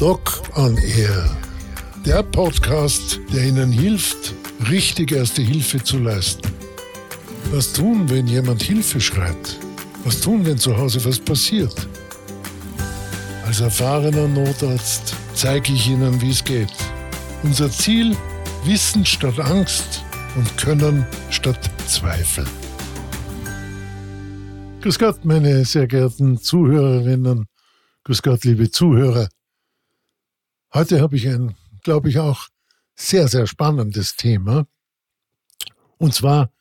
Doc on Air. Der Podcast, der Ihnen hilft, richtig erste Hilfe zu leisten. Was tun, wenn jemand Hilfe schreit? Was tun, wenn zu Hause was passiert? Als erfahrener Notarzt zeige ich Ihnen, wie es geht. Unser Ziel, Wissen statt Angst und Können statt Zweifel. Grüß Gott, meine sehr geehrten Zuhörerinnen. Grüß Gott, liebe Zuhörer. Heute habe ich ein, glaube ich, auch sehr, sehr spannendes Thema. Und zwar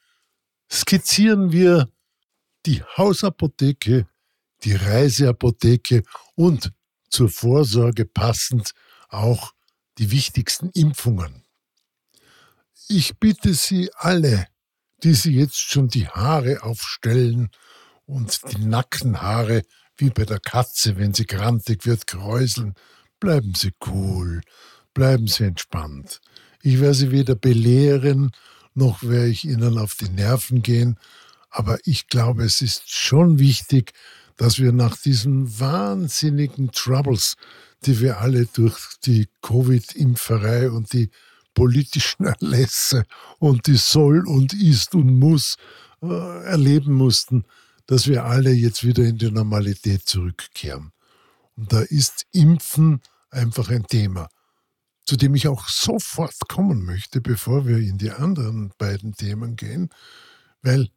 skizzieren wir die Hausapotheke, die Reiseapotheke und zur Vorsorge passend auch die wichtigsten Impfungen. Ich bitte Sie alle, die Sie jetzt schon die Haare aufstellen und die Nackenhaare wie bei der Katze, wenn sie grantig wird, kräuseln. Bleiben Sie cool, bleiben Sie entspannt. Ich werde Sie weder belehren, noch werde ich Ihnen auf die Nerven gehen, aber ich glaube, es ist schon wichtig, dass wir nach diesen wahnsinnigen Troubles, die wir alle durch die Covid-Impferei und die politischen Erlässe und die soll und ist und muss äh, erleben mussten, dass wir alle jetzt wieder in die Normalität zurückkehren. Und da ist Impfen einfach ein Thema, zu dem ich auch sofort kommen möchte, bevor wir in die anderen beiden Themen gehen, weil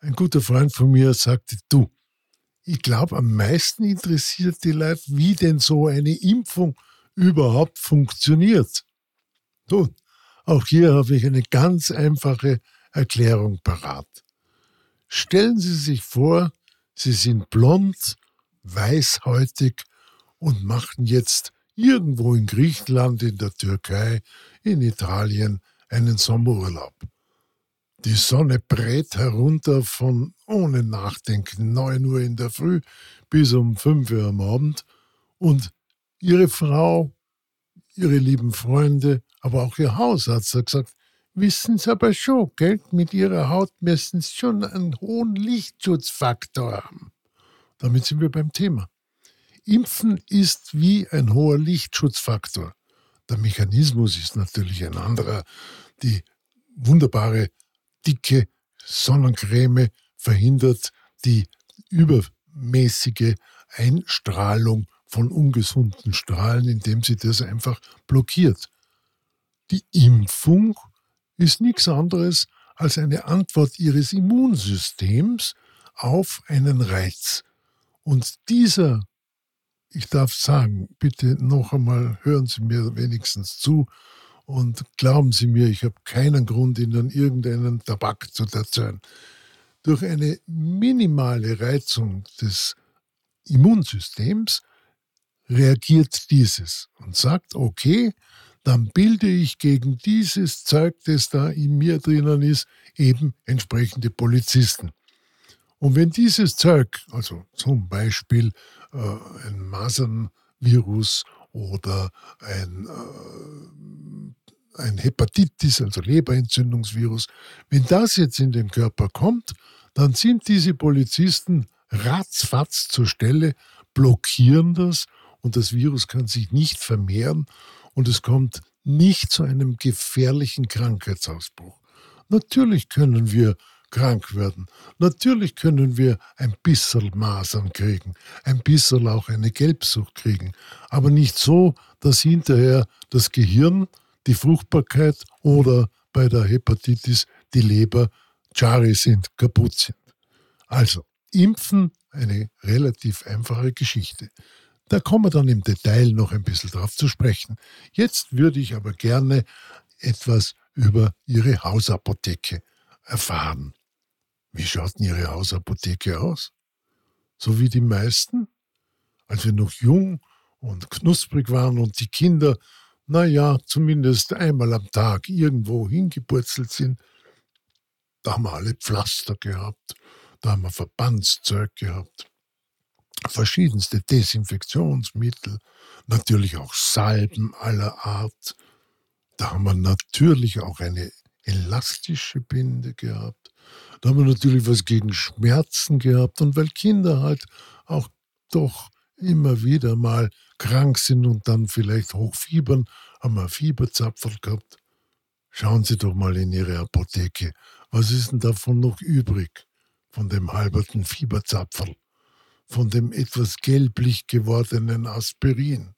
ein guter Freund von mir sagte, du, ich glaube, am meisten interessiert die Leute, wie denn so eine Impfung überhaupt funktioniert. Nun, auch hier habe ich eine ganz einfache Erklärung parat. Stellen Sie sich vor, Sie sind blond, weißhäutig und machen jetzt irgendwo in Griechenland, in der Türkei, in Italien einen Sommerurlaub. Die Sonne brät herunter von ohne Nachdenken 9 Uhr in der Früh bis um 5 Uhr am Abend und ihre Frau, ihre lieben Freunde, aber auch ihr Hausarzt hat gesagt, wissen Sie aber schon, gell? mit Ihrer Haut müssen Sie schon einen hohen Lichtschutzfaktor haben. Damit sind wir beim Thema. Impfen ist wie ein hoher Lichtschutzfaktor. Der Mechanismus ist natürlich ein anderer. Die wunderbare, dicke Sonnencreme verhindert die übermäßige Einstrahlung von ungesunden Strahlen, indem sie das einfach blockiert. Die Impfung ist nichts anderes als eine Antwort ihres Immunsystems auf einen Reiz. Und dieser, ich darf sagen, bitte noch einmal hören Sie mir wenigstens zu und glauben Sie mir, ich habe keinen Grund, Ihnen irgendeinen Tabak zu erzählen. Durch eine minimale Reizung des Immunsystems reagiert dieses und sagt, okay, dann bilde ich gegen dieses Zeug, das da in mir drinnen ist, eben entsprechende Polizisten. Und wenn dieses Zeug, also zum Beispiel äh, ein Masernvirus oder ein, äh, ein Hepatitis, also Leberentzündungsvirus, wenn das jetzt in den Körper kommt, dann sind diese Polizisten ratzfatz zur Stelle, blockieren das und das Virus kann sich nicht vermehren und es kommt nicht zu einem gefährlichen Krankheitsausbruch. Natürlich können wir krank werden. Natürlich können wir ein bisschen Masern kriegen, ein bisschen auch eine Gelbsucht kriegen, aber nicht so, dass hinterher das Gehirn, die Fruchtbarkeit oder bei der Hepatitis die Leber Chari sind, kaputt sind. Also, impfen eine relativ einfache Geschichte. Da kommen wir dann im Detail noch ein bisschen drauf zu sprechen. Jetzt würde ich aber gerne etwas über Ihre Hausapotheke erfahren. Wie schaut denn Ihre Hausapotheke aus? So wie die meisten? Als wir noch jung und knusprig waren und die Kinder, naja, zumindest einmal am Tag irgendwo hingepurzelt sind, da haben wir alle Pflaster gehabt, da haben wir Verbandszeug gehabt verschiedenste Desinfektionsmittel, natürlich auch Salben aller Art. Da haben wir natürlich auch eine elastische Binde gehabt. Da haben wir natürlich was gegen Schmerzen gehabt. Und weil Kinder halt auch doch immer wieder mal krank sind und dann vielleicht hochfiebern, haben wir Fieberzapferl gehabt. Schauen Sie doch mal in Ihre Apotheke. Was ist denn davon noch übrig? Von dem halberten Fieberzapferl, von dem etwas gelblich gewordenen Aspirin,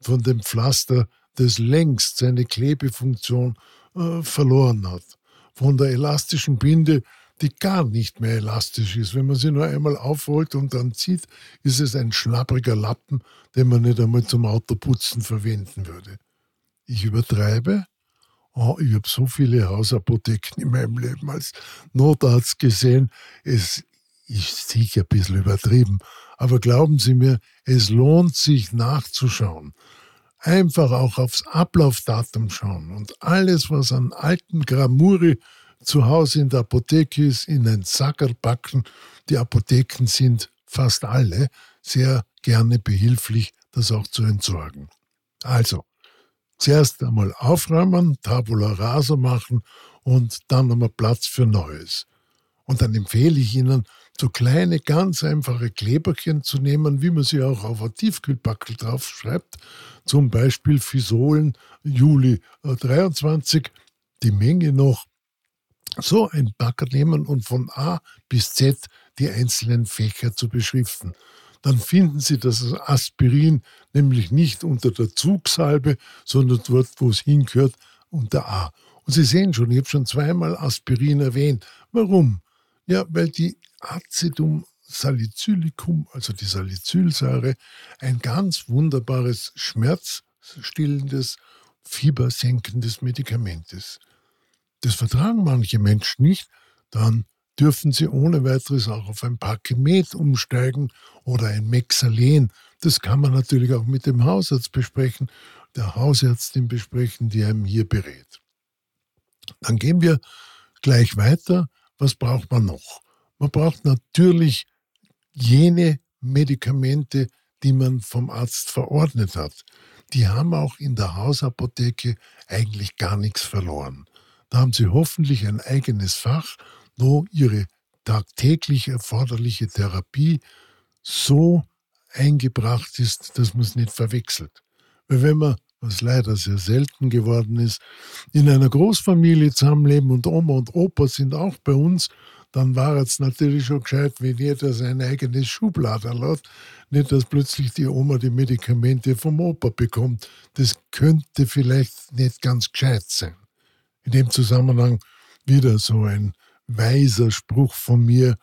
von dem Pflaster, das längst seine Klebefunktion äh, verloren hat, von der elastischen Binde, die gar nicht mehr elastisch ist. Wenn man sie nur einmal aufrollt und dann zieht, ist es ein schlappriger Lappen, den man nicht einmal zum Autoputzen verwenden würde. Ich übertreibe. Oh, ich habe so viele Hausapotheken in meinem Leben als Notarzt gesehen. Es ist sicher ein bisschen übertrieben. Aber glauben Sie mir, es lohnt sich nachzuschauen. Einfach auch aufs Ablaufdatum schauen und alles, was an alten Gramuri zu Hause in der Apotheke ist, in einen Sacker packen. Die Apotheken sind fast alle sehr gerne behilflich, das auch zu entsorgen. Also, zuerst einmal aufräumen, Tabula rasa machen und dann wir Platz für Neues. Und dann empfehle ich Ihnen, so kleine, ganz einfache Kleberchen zu nehmen, wie man sie auch auf ein Tiefkühlpackel draufschreibt. Zum Beispiel Fisolen Juli 23, äh, die Menge noch so ein Bagger nehmen und von A bis Z die einzelnen Fächer zu beschriften. Dann finden Sie das Aspirin nämlich nicht unter der Zugsalbe, sondern dort, wo es hingehört, unter A. Und Sie sehen schon, ich habe schon zweimal Aspirin erwähnt. Warum? Ja, weil die Acidum salicylicum, also die Salicylsäure, ein ganz wunderbares schmerzstillendes, fiebersenkendes Medikament ist. Das vertragen manche Menschen nicht, dann dürfen sie ohne weiteres auch auf ein Parkemet umsteigen oder ein Mexalen. Das kann man natürlich auch mit dem Hausarzt besprechen, der Hausärztin besprechen, die einem hier berät. Dann gehen wir gleich weiter. Was braucht man noch? Man braucht natürlich jene Medikamente, die man vom Arzt verordnet hat. Die haben auch in der Hausapotheke eigentlich gar nichts verloren. Da haben Sie hoffentlich ein eigenes Fach, wo Ihre tagtäglich erforderliche Therapie so eingebracht ist, dass man es nicht verwechselt. Weil wenn man, was leider sehr selten geworden ist, in einer Großfamilie zusammenleben und Oma und Opa sind auch bei uns, dann war es natürlich schon gescheit, wenn jeder sein eigenes Schublader hat. Nicht, dass plötzlich die Oma die Medikamente vom Opa bekommt. Das könnte vielleicht nicht ganz gescheit sein. In dem Zusammenhang wieder so ein weiser Spruch von mir.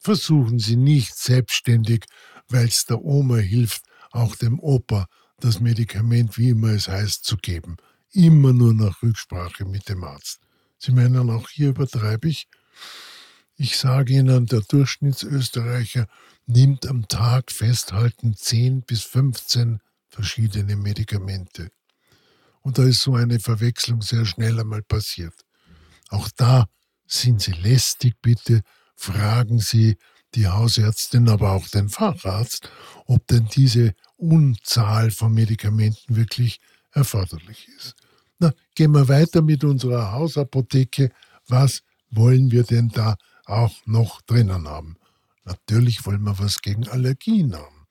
Versuchen Sie nicht selbstständig, weil es der Oma hilft, auch dem Opa das Medikament, wie immer es heißt, zu geben. Immer nur nach Rücksprache mit dem Arzt. Sie meinen, auch hier übertreibe ich? Ich sage Ihnen, der Durchschnittsösterreicher nimmt am Tag festhalten 10 bis 15 verschiedene Medikamente. Und da ist so eine Verwechslung sehr schnell einmal passiert. Auch da sind Sie lästig, bitte fragen Sie die Hausärztin, aber auch den Facharzt, ob denn diese Unzahl von Medikamenten wirklich erforderlich ist. Na, gehen wir weiter mit unserer Hausapotheke. Was wollen wir denn da auch noch drinnen haben? Natürlich wollen wir was gegen Allergien haben.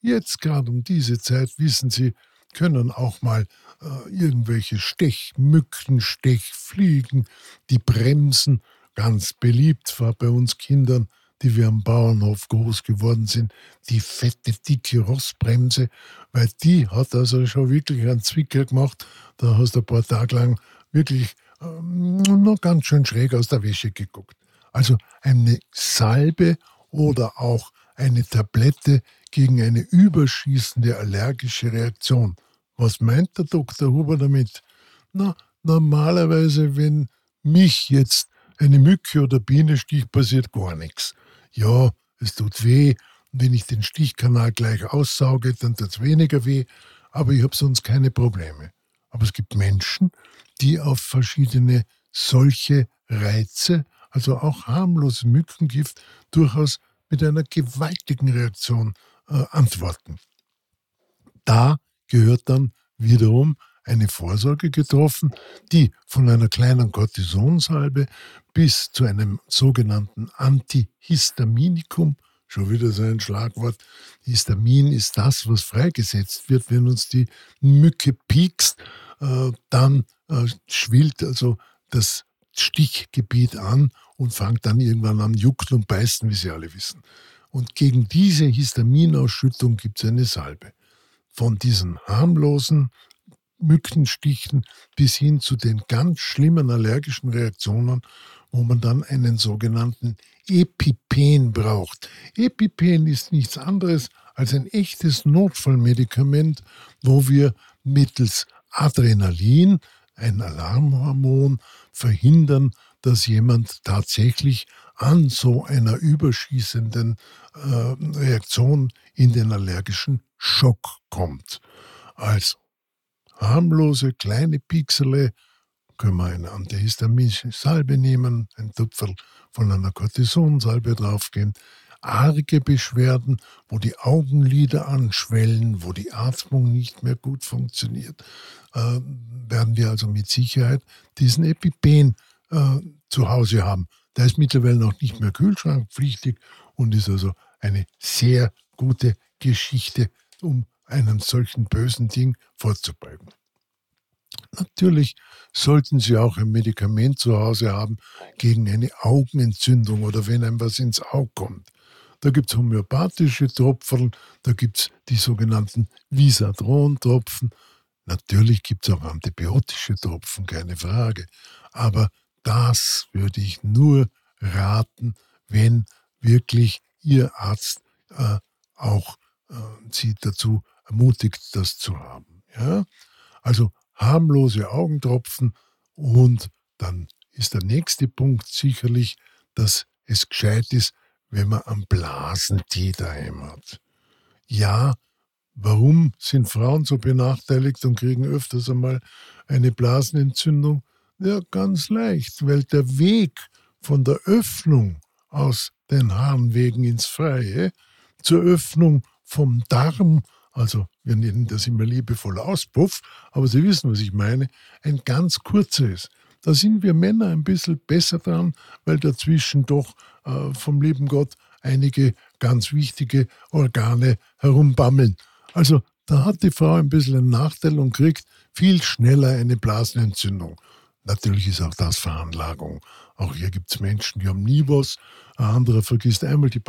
Jetzt gerade um diese Zeit, wissen Sie, können auch mal äh, irgendwelche Stechmücken, Stechfliegen, die bremsen. Ganz beliebt war bei uns Kindern, die wir am Bauernhof groß geworden sind, die fette, dicke Rossbremse, weil die hat also schon wirklich einen Zwicker gemacht. Da hast du ein paar Tage lang wirklich ähm, noch ganz schön schräg aus der Wäsche geguckt. Also eine Salbe oder auch eine Tablette gegen eine überschießende allergische Reaktion was meint der Dr. Huber damit? Na, normalerweise, wenn mich jetzt eine Mücke oder Biene sticht, passiert gar nichts. Ja, es tut weh. Und wenn ich den Stichkanal gleich aussauge, dann tut es weniger weh. Aber ich habe sonst keine Probleme. Aber es gibt Menschen, die auf verschiedene solche Reize, also auch harmlose Mückengift, durchaus mit einer gewaltigen Reaktion äh, antworten. Da gehört dann wiederum eine Vorsorge getroffen, die von einer kleinen Cortisonsalbe bis zu einem sogenannten Antihistaminikum schon wieder so ein Schlagwort. Histamin ist das, was freigesetzt wird, wenn uns die Mücke piekst, äh, dann äh, schwillt also das Stichgebiet an und fängt dann irgendwann an jucken und beißen, wie Sie alle wissen. Und gegen diese Histaminausschüttung gibt es eine Salbe. Von diesen harmlosen Mückenstichen bis hin zu den ganz schlimmen allergischen Reaktionen, wo man dann einen sogenannten EpiPen braucht. EpiPen ist nichts anderes als ein echtes Notfallmedikament, wo wir mittels Adrenalin, ein Alarmhormon, verhindern, dass jemand tatsächlich an so einer überschießenden äh, Reaktion in den allergischen Schock kommt. Also harmlose kleine Pixele können wir eine antihistaminische Salbe nehmen, ein Tupferl von einer Cortisonsalbe draufgeben. Arge Beschwerden, wo die Augenlider anschwellen, wo die Atmung nicht mehr gut funktioniert, äh, werden wir also mit Sicherheit diesen Epipen äh, zu Hause haben. Der ist mittlerweile noch nicht mehr kühlschrankpflichtig und ist also eine sehr gute Geschichte, um einem solchen bösen Ding vorzubeugen. Natürlich sollten Sie auch ein Medikament zu Hause haben gegen eine Augenentzündung oder wenn einem was ins Auge kommt. Da gibt es homöopathische Tropfen, da gibt es die sogenannten Visadron-Tropfen. Natürlich gibt es auch antibiotische Tropfen, keine Frage. Aber das würde ich nur raten, wenn wirklich Ihr Arzt äh, auch äh, Sie dazu ermutigt, das zu haben. Ja? Also harmlose Augentropfen und dann ist der nächste Punkt sicherlich, dass es gescheit ist, wenn man einen Blasentee daheim hat. Ja, warum sind Frauen so benachteiligt und kriegen öfters einmal eine Blasenentzündung? Ja, ganz leicht, weil der Weg von der Öffnung aus den Harnwegen ins Freie zur Öffnung vom Darm also wir nennen das immer liebevoll Auspuff, aber Sie wissen, was ich meine, ein ganz kurzer ist. Da sind wir Männer ein bisschen besser dran, weil dazwischen doch äh, vom lieben Gott einige ganz wichtige Organe herumbammeln. Also da hat die Frau ein bisschen einen Nachteil und kriegt viel schneller eine Blasenentzündung. Natürlich ist auch das Veranlagung. Auch hier gibt es Menschen, die haben nie was. Ein anderer vergisst einmal die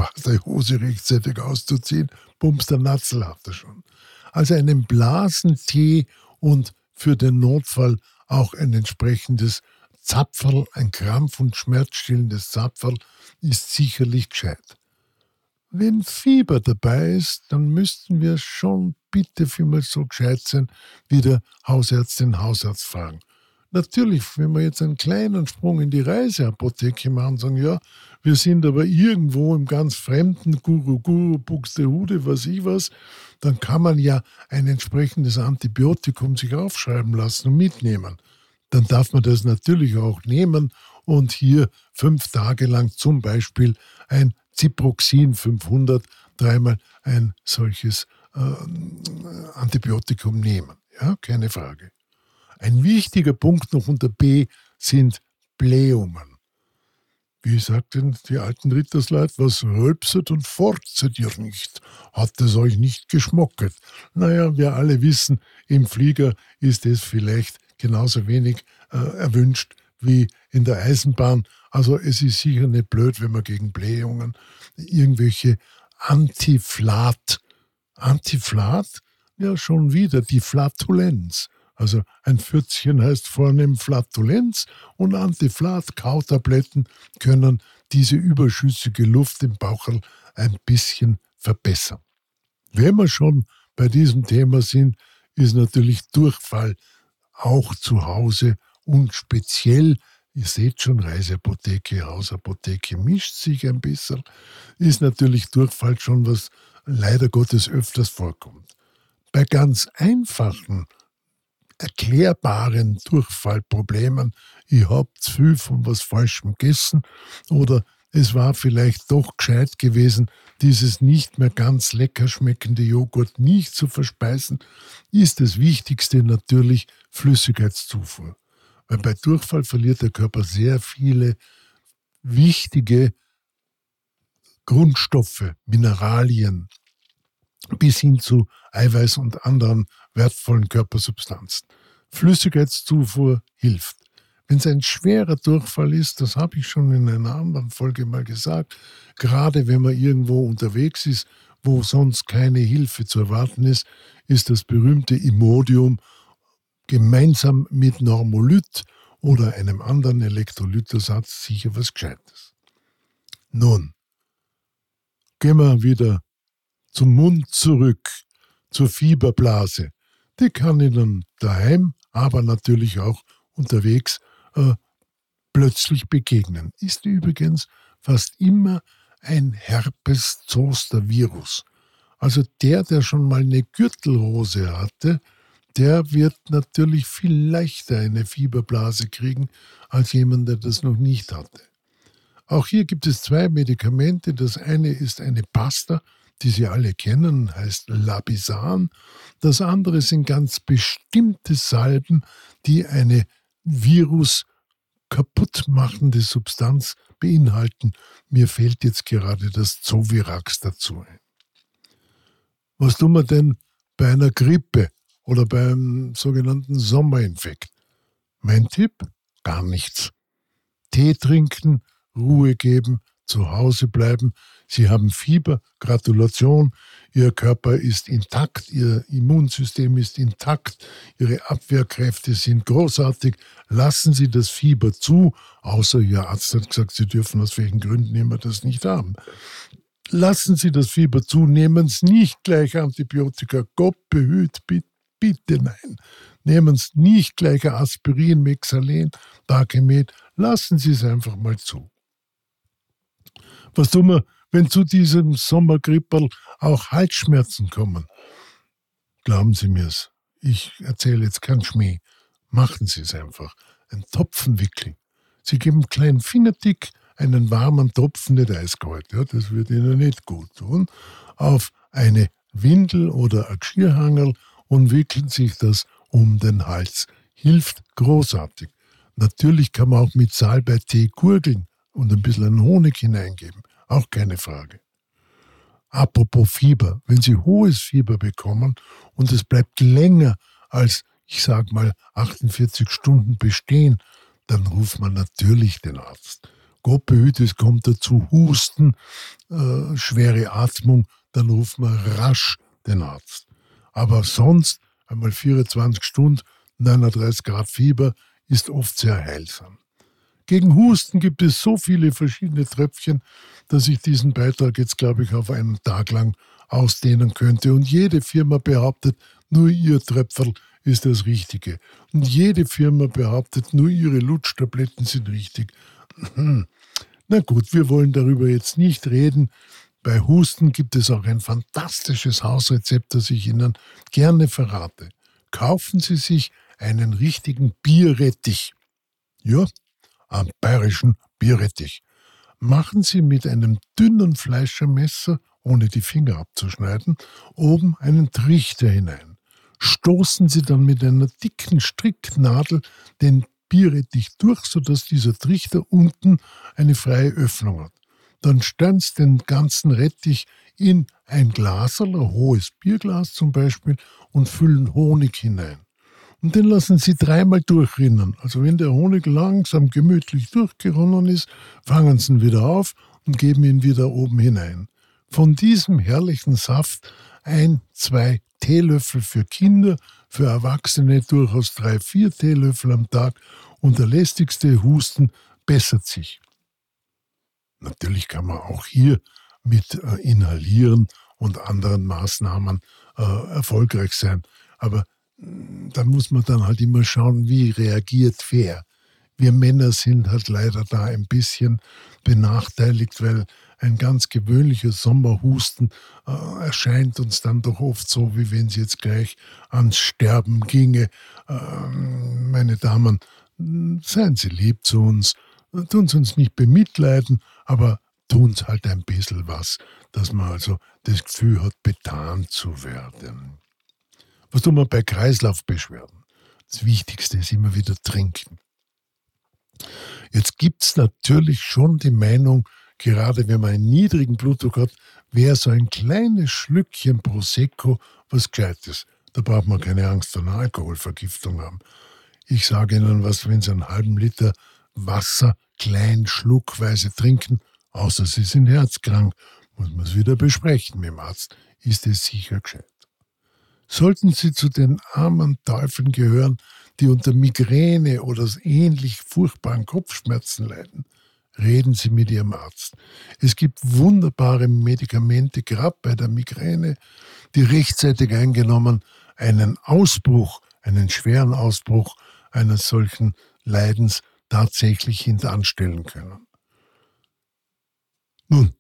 Hose rechtzeitig auszuziehen. Bums, der Natzel hat er schon. Also einen Blasentee und für den Notfall auch ein entsprechendes Zapferl, ein krampf- und schmerzstillendes Zapferl ist sicherlich gescheit. Wenn Fieber dabei ist, dann müssten wir schon bitte vielmal so gescheit sein, wie der Hausärztin Hausarzt fragen. Natürlich, wenn wir jetzt einen kleinen Sprung in die Reiseapotheke machen sagen, ja, wir sind aber irgendwo im ganz fremden Guru Guru Buxtehude, was ich was, dann kann man ja ein entsprechendes Antibiotikum sich aufschreiben lassen und mitnehmen. Dann darf man das natürlich auch nehmen und hier fünf Tage lang zum Beispiel ein Ciproxin 500 dreimal ein solches äh, Antibiotikum nehmen. Ja, keine Frage. Ein wichtiger Punkt noch unter B sind Blähungen. Wie sagten die alten Rittersleut, was rülpset und forzet ihr nicht? Hat es euch nicht geschmocket? Naja, wir alle wissen, im Flieger ist es vielleicht genauso wenig äh, erwünscht wie in der Eisenbahn. Also es ist sicher nicht blöd, wenn man gegen Blähungen irgendwelche Antiflat, Antiflat, ja schon wieder die Flatulenz also ein Pfützchen heißt vornehm Flatulenz und Antiflat-Kautabletten können diese überschüssige Luft im Baucherl ein bisschen verbessern. Wenn wir schon bei diesem Thema sind, ist natürlich Durchfall auch zu Hause und speziell, ihr seht schon, Reiseapotheke, Hausapotheke mischt sich ein bisschen, ist natürlich Durchfall schon was leider Gottes öfters vorkommt. Bei ganz einfachen erklärbaren Durchfallproblemen. Ich habe zu viel von was Falschem gegessen oder es war vielleicht doch gescheit gewesen, dieses nicht mehr ganz lecker schmeckende Joghurt nicht zu verspeisen, ist das Wichtigste natürlich Flüssigkeitszufuhr. Weil bei Durchfall verliert der Körper sehr viele wichtige Grundstoffe, Mineralien bis hin zu Eiweiß und anderen wertvollen Körpersubstanzen. Flüssigkeitszufuhr hilft. Wenn es ein schwerer Durchfall ist, das habe ich schon in einer anderen Folge mal gesagt, gerade wenn man irgendwo unterwegs ist, wo sonst keine Hilfe zu erwarten ist, ist das berühmte Imodium gemeinsam mit Normolyt oder einem anderen Elektrolytersatz sicher was Gescheites. Nun, gehen wir wieder zum Mund zurück, zur Fieberblase. Die kann Ihnen daheim, aber natürlich auch unterwegs äh, plötzlich begegnen. Ist übrigens fast immer ein Herpes-Zoster-Virus. Also der, der schon mal eine Gürtelrose hatte, der wird natürlich viel leichter eine Fieberblase kriegen als jemand, der das noch nicht hatte. Auch hier gibt es zwei Medikamente. Das eine ist eine Pasta, die Sie alle kennen, heißt Labisan. Das andere sind ganz bestimmte Salben, die eine Virus kaputtmachende Substanz beinhalten. Mir fehlt jetzt gerade das Zovirax dazu ein. Was tun wir denn bei einer Grippe oder beim sogenannten Sommerinfekt? Mein Tipp? Gar nichts. Tee trinken, Ruhe geben, zu Hause bleiben. Sie haben Fieber, Gratulation. Ihr Körper ist intakt, Ihr Immunsystem ist intakt, Ihre Abwehrkräfte sind großartig. Lassen Sie das Fieber zu, außer Ihr Arzt hat gesagt, Sie dürfen aus welchen Gründen immer das nicht haben. Lassen Sie das Fieber zu, nehmen Sie nicht gleich Antibiotika. Gott behüt, bitte, bitte nein. Nehmen Sie nicht gleich Aspirin, Mexalen, Dakemet. Lassen Sie es einfach mal zu. Was tun wir, wenn zu diesem Sommergripperl auch Halsschmerzen kommen? Glauben Sie mir's. Ich erzähle jetzt keinen Schmäh. Machen Sie es einfach. Ein Topfen wickeln. Sie geben einen kleinen Fingertick, einen warmen Topfen, nicht eiskalt, ja, das wird Ihnen nicht gut tun, auf eine Windel oder ein Geschirrhangel und wickeln sich das um den Hals. Hilft großartig. Natürlich kann man auch mit Salbeitee gurgeln und ein bisschen Honig hineingeben. Auch keine Frage. Apropos Fieber, wenn Sie hohes Fieber bekommen und es bleibt länger als, ich sag mal, 48 Stunden bestehen, dann ruft man natürlich den Arzt. Gott behüte, es kommt dazu Husten, äh, schwere Atmung, dann ruft man rasch den Arzt. Aber sonst einmal 24 Stunden, 39 Grad Fieber ist oft sehr heilsam. Gegen Husten gibt es so viele verschiedene Tröpfchen, dass ich diesen Beitrag jetzt, glaube ich, auf einen Tag lang ausdehnen könnte. Und jede Firma behauptet, nur ihr Tröpferl ist das Richtige. Und jede Firma behauptet, nur ihre Lutschtabletten sind richtig. Na gut, wir wollen darüber jetzt nicht reden. Bei Husten gibt es auch ein fantastisches Hausrezept, das ich Ihnen gerne verrate. Kaufen Sie sich einen richtigen Bierrettich. Ja, am bayerischen Bierrettich. Machen Sie mit einem dünnen Fleischermesser, ohne die Finger abzuschneiden, oben einen Trichter hinein. Stoßen Sie dann mit einer dicken Stricknadel den Bierrettich durch, sodass dieser Trichter unten eine freie Öffnung hat. Dann stellen Sie den ganzen Rettich in ein Glas, ein hohes Bierglas zum Beispiel, und füllen Honig hinein und den lassen Sie dreimal durchrinnen. Also wenn der Honig langsam gemütlich durchgeronnen ist, fangen Sie ihn wieder auf und geben ihn wieder oben hinein. Von diesem herrlichen Saft ein, zwei Teelöffel für Kinder, für Erwachsene durchaus drei, vier Teelöffel am Tag und der lästigste Husten bessert sich. Natürlich kann man auch hier mit äh, Inhalieren und anderen Maßnahmen äh, erfolgreich sein, aber da muss man dann halt immer schauen, wie reagiert wer. Wir Männer sind halt leider da ein bisschen benachteiligt, weil ein ganz gewöhnlicher Sommerhusten äh, erscheint uns dann doch oft so, wie wenn es jetzt gleich ans Sterben ginge. Ähm, meine Damen, seien Sie lieb zu uns, tun Sie uns nicht bemitleiden, aber tun Sie halt ein bisschen was, dass man also das Gefühl hat, betan zu werden. Was tun wir bei Kreislaufbeschwerden? Das Wichtigste ist immer wieder trinken. Jetzt gibt es natürlich schon die Meinung, Gerade wenn man einen niedrigen Blutdruck hat, wäre so ein kleines Schlückchen Prosecco was Gescheites. Da braucht man keine Angst vor einer Alkoholvergiftung haben. Ich sage Ihnen was, wenn Sie einen halben Liter Wasser klein schluckweise trinken, außer Sie sind herzkrank, muss man es wieder besprechen mit dem Arzt, ist es sicher gescheit. Sollten Sie zu den armen Teufeln gehören, die unter Migräne oder ähnlich furchtbaren Kopfschmerzen leiden, reden Sie mit Ihrem Arzt. Es gibt wunderbare Medikamente, gerade bei der Migräne, die rechtzeitig eingenommen einen Ausbruch, einen schweren Ausbruch eines solchen Leidens tatsächlich hintanstellen können. Nun,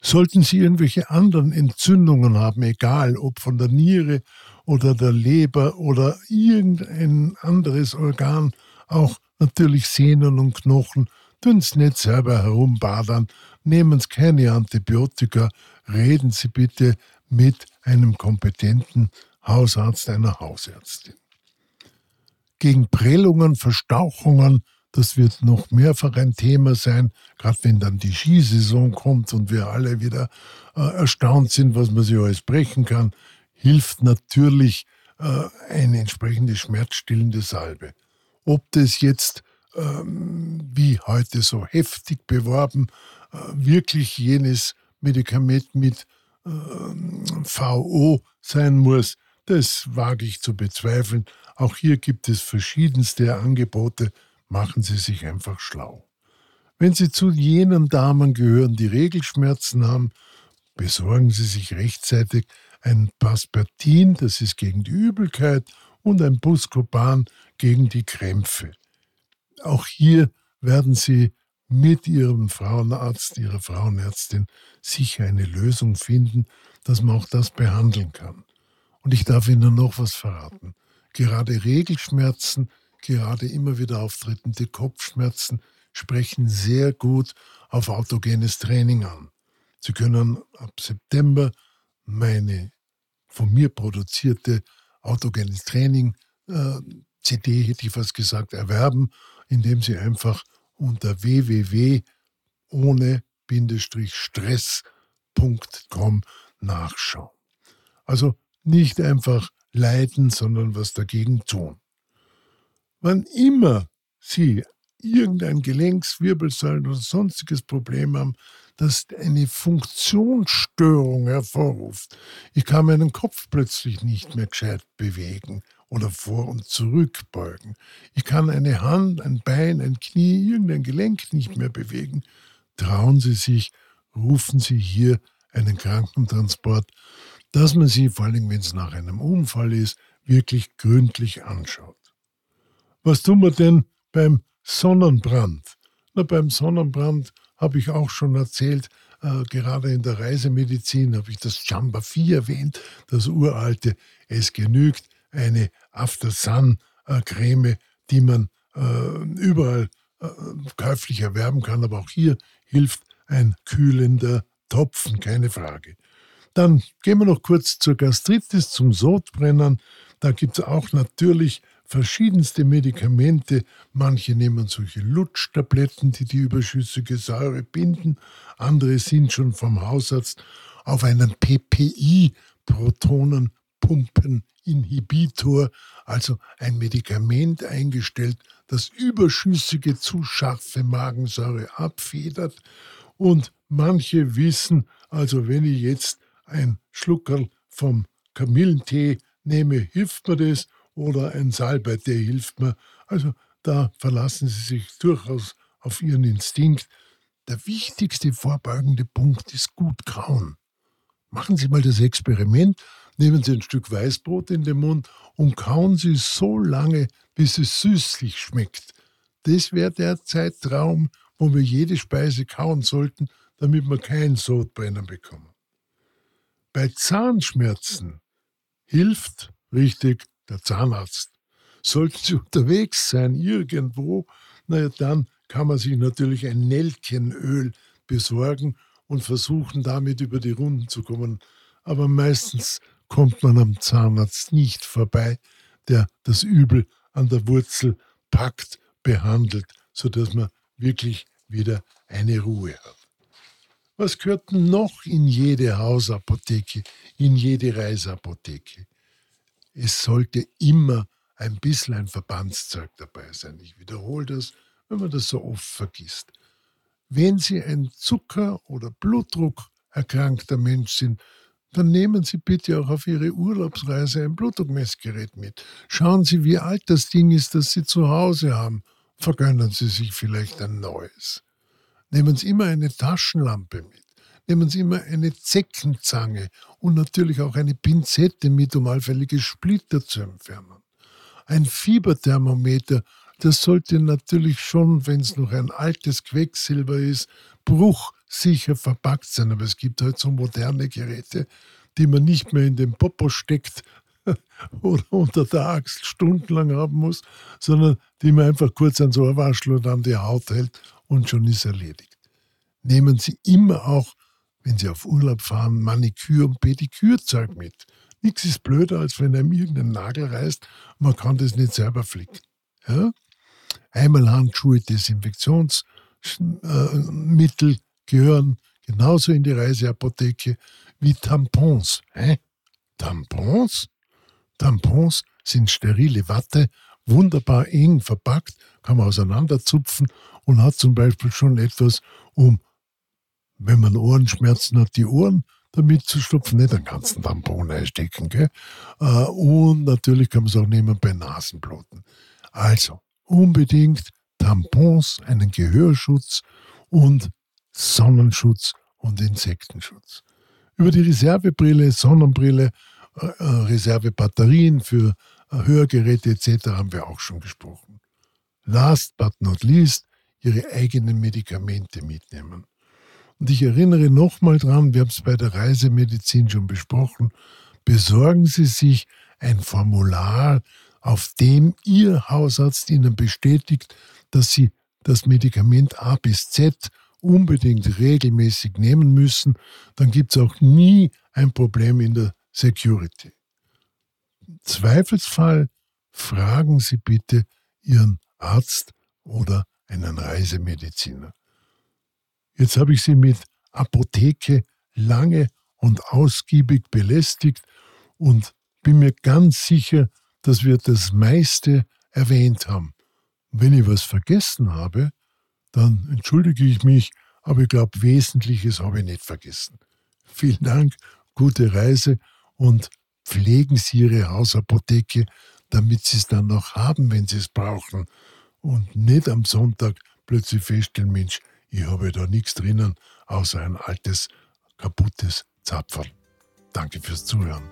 sollten Sie irgendwelche anderen Entzündungen haben, egal ob von der Niere oder der Leber oder irgendein anderes Organ, auch natürlich Sehnen und Knochen, tun Sie nicht selber herumbadern, nehmen Sie keine Antibiotika, reden Sie bitte mit einem kompetenten Hausarzt, einer Hausärztin. Gegen Prellungen, Verstauchungen, das wird noch mehrfach ein Thema sein, gerade wenn dann die Skisaison kommt und wir alle wieder äh, erstaunt sind, was man sich alles brechen kann, hilft natürlich äh, eine entsprechende schmerzstillende Salbe. Ob das jetzt, ähm, wie heute so heftig beworben, äh, wirklich jenes Medikament mit äh, VO sein muss, das wage ich zu bezweifeln. Auch hier gibt es verschiedenste Angebote machen Sie sich einfach schlau. Wenn Sie zu jenen Damen gehören, die Regelschmerzen haben, besorgen Sie sich rechtzeitig ein Paspertin, das ist gegen die Übelkeit, und ein Buscopan gegen die Krämpfe. Auch hier werden Sie mit Ihrem Frauenarzt, Ihrer Frauenärztin sicher eine Lösung finden, dass man auch das behandeln kann. Und ich darf Ihnen noch was verraten. Gerade Regelschmerzen gerade immer wieder auftretende Kopfschmerzen sprechen sehr gut auf autogenes Training an. Sie können ab September meine von mir produzierte autogenes Training äh, CD, hätte ich fast gesagt, erwerben, indem Sie einfach unter www ohne stress.com nachschauen. Also nicht einfach leiden, sondern was dagegen tun. Wann immer Sie irgendein Gelenkswirbelsäulen oder sonstiges Problem haben, das eine Funktionsstörung hervorruft. Ich kann meinen Kopf plötzlich nicht mehr gescheit bewegen oder vor und zurück beugen. Ich kann eine Hand, ein Bein, ein Knie, irgendein Gelenk nicht mehr bewegen. Trauen Sie sich, rufen Sie hier einen Krankentransport, dass man sie, vor allem wenn es nach einem Unfall ist, wirklich gründlich anschaut. Was tun wir denn beim Sonnenbrand? Na, beim Sonnenbrand habe ich auch schon erzählt, äh, gerade in der Reisemedizin habe ich das Jamba 4 erwähnt, das uralte. Es genügt eine After Sun äh, Creme, die man äh, überall äh, käuflich erwerben kann, aber auch hier hilft ein kühlender Topfen, keine Frage. Dann gehen wir noch kurz zur Gastritis, zum Sodbrennen. Da gibt es auch natürlich verschiedenste Medikamente. Manche nehmen solche Lutschtabletten, die die überschüssige Säure binden. Andere sind schon vom Hausarzt auf einen PPI, Protonenpumpeninhibitor, also ein Medikament eingestellt, das überschüssige zu scharfe Magensäure abfedert. Und manche wissen, also wenn ich jetzt ein Schluckerl vom Kamillentee nehme, hilft mir das oder ein Salbei, der hilft mir. Also da verlassen Sie sich durchaus auf Ihren Instinkt. Der wichtigste vorbeugende Punkt ist gut kauen. Machen Sie mal das Experiment, nehmen Sie ein Stück Weißbrot in den Mund und kauen Sie so lange, bis es süßlich schmeckt. Das wäre der Zeitraum, wo wir jede Speise kauen sollten, damit wir keinen Sodbrennen bekommen. Bei Zahnschmerzen hilft, richtig, der Zahnarzt. Sollten Sie unterwegs sein, irgendwo, naja, dann kann man sich natürlich ein Nelkenöl besorgen und versuchen, damit über die Runden zu kommen. Aber meistens kommt man am Zahnarzt nicht vorbei, der das Übel an der Wurzel packt, behandelt, sodass man wirklich wieder eine Ruhe hat. Was gehört noch in jede Hausapotheke, in jede Reiseapotheke? Es sollte immer ein bisschen ein Verbandszeug dabei sein. Ich wiederhole das, wenn man das so oft vergisst. Wenn Sie ein Zucker- oder Blutdruck erkrankter Mensch sind, dann nehmen Sie bitte auch auf Ihre Urlaubsreise ein Blutdruckmessgerät mit. Schauen Sie, wie alt das Ding ist, das Sie zu Hause haben. Vergönnen Sie sich vielleicht ein neues. Nehmen Sie immer eine Taschenlampe mit. Nehmen Sie immer eine Zeckenzange und natürlich auch eine Pinzette mit, um allfällige Splitter zu entfernen. Ein Fieberthermometer, das sollte natürlich schon, wenn es noch ein altes Quecksilber ist, bruchsicher verpackt sein. Aber es gibt halt so moderne Geräte, die man nicht mehr in den Popo steckt oder unter der Axt stundenlang haben muss, sondern die man einfach kurz an so ein Waschel oder an die Haut hält und schon ist erledigt. Nehmen Sie immer auch, wenn Sie auf Urlaub fahren, Maniküre- und Pedikürzeug mit. Nichts ist blöder, als wenn einem irgendein Nagel reißt man kann das nicht selber flicken. Ja? Einmal Handschuhe, Desinfektions- Mittel gehören genauso in die Reiseapotheke wie Tampons. Hä? Tampons? Tampons sind sterile Watte, wunderbar eng verpackt, kann man auseinanderzupfen und hat zum Beispiel schon etwas, um, wenn man Ohrenschmerzen hat, die Ohren damit zu stopfen, nicht einen ganzen Tampon einstecken. Gell? Äh, und natürlich kann man es auch nehmen bei Nasenbluten. Also unbedingt Tampons, einen Gehörschutz und Sonnenschutz und Insektenschutz. Über die Reservebrille, Sonnenbrille, äh, äh Reservebatterien für Hörgeräte etc. haben wir auch schon gesprochen. Last but not least, Ihre eigenen Medikamente mitnehmen. Und ich erinnere nochmal dran, wir haben es bei der Reisemedizin schon besprochen, besorgen Sie sich ein Formular, auf dem Ihr Hausarzt Ihnen bestätigt, dass Sie das Medikament A bis Z unbedingt regelmäßig nehmen müssen, dann gibt es auch nie ein Problem in der Security. Zweifelsfall fragen Sie bitte Ihren Arzt oder einen Reisemediziner. Jetzt habe ich Sie mit Apotheke lange und ausgiebig belästigt und bin mir ganz sicher, dass wir das meiste erwähnt haben. Wenn ich was vergessen habe, dann entschuldige ich mich, aber ich glaube, Wesentliches habe ich nicht vergessen. Vielen Dank, gute Reise und pflegen Sie Ihre Hausapotheke, damit Sie es dann noch haben, wenn Sie es brauchen. Und nicht am Sonntag plötzlich feststellen, Mensch, ich habe da nichts drinnen, außer ein altes, kaputtes Zapferl. Danke fürs Zuhören.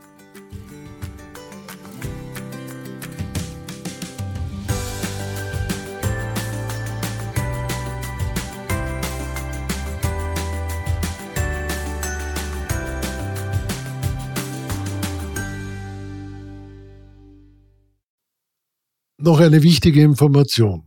Noch eine wichtige Information.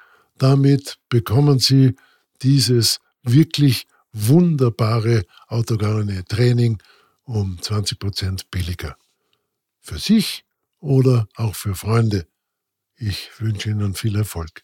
Damit bekommen Sie dieses wirklich wunderbare autogene Training um 20% billiger. Für sich oder auch für Freunde. Ich wünsche Ihnen viel Erfolg.